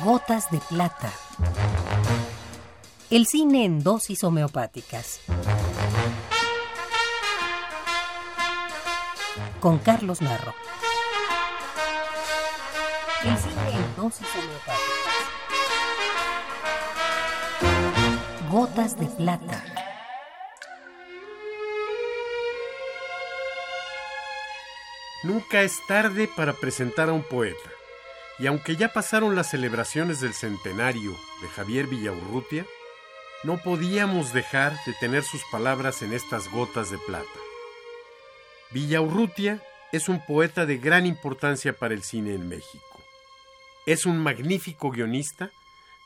Gotas de plata. El cine en dosis homeopáticas. Con Carlos Narro. El cine en dosis homeopáticas. Gotas de plata. Nunca es tarde para presentar a un poeta. Y aunque ya pasaron las celebraciones del centenario de Javier Villaurrutia, no podíamos dejar de tener sus palabras en estas gotas de plata. Villaurrutia es un poeta de gran importancia para el cine en México. Es un magnífico guionista,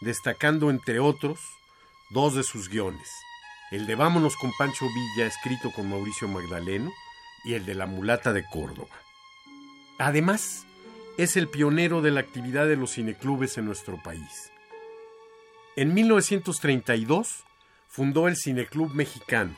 destacando entre otros dos de sus guiones, el de Vámonos con Pancho Villa, escrito con Mauricio Magdaleno, y el de La mulata de Córdoba. Además, es el pionero de la actividad de los cineclubes en nuestro país. En 1932 fundó el Cineclub Mexicano,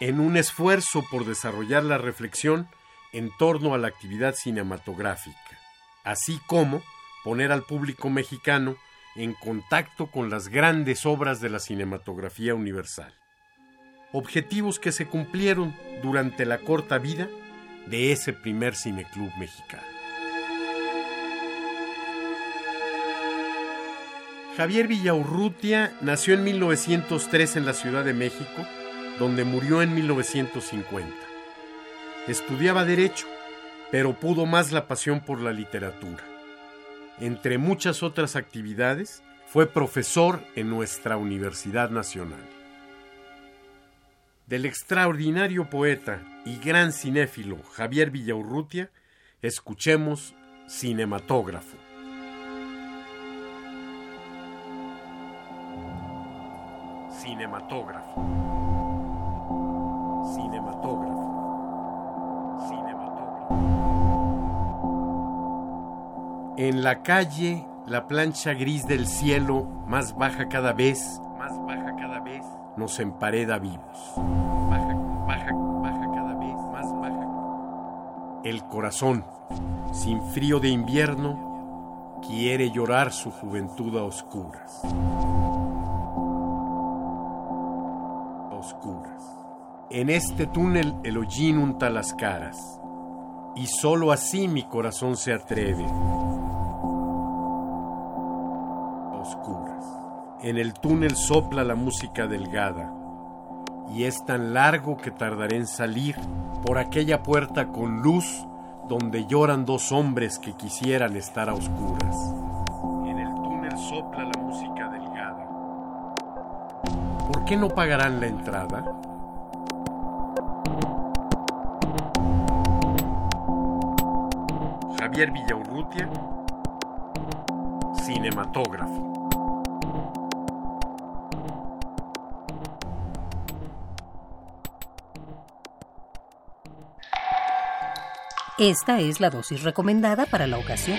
en un esfuerzo por desarrollar la reflexión en torno a la actividad cinematográfica, así como poner al público mexicano en contacto con las grandes obras de la cinematografía universal. Objetivos que se cumplieron durante la corta vida de ese primer cineclub mexicano. Javier Villaurrutia nació en 1903 en la Ciudad de México, donde murió en 1950. Estudiaba Derecho, pero pudo más la pasión por la literatura. Entre muchas otras actividades, fue profesor en nuestra Universidad Nacional. Del extraordinario poeta y gran cinéfilo Javier Villaurrutia, escuchemos Cinematógrafo. Cinematógrafo. Cinematógrafo. Cinematógrafo. En la calle, la plancha gris del cielo, más baja cada vez, más baja cada vez, nos empareda vivos. Baja, baja, baja cada vez, más baja. El corazón, sin frío de invierno, quiere llorar su juventud a oscuras. Oscuras. En este túnel el hollín unta las caras, y sólo así mi corazón se atreve. Oscuras. En el túnel sopla la música delgada, y es tan largo que tardaré en salir por aquella puerta con luz donde lloran dos hombres que quisieran estar a oscuras. En el túnel sopla la música delgada. ¿Por qué no pagarán la entrada? Javier Villaurrutia, cinematógrafo. Esta es la dosis recomendada para la ocasión.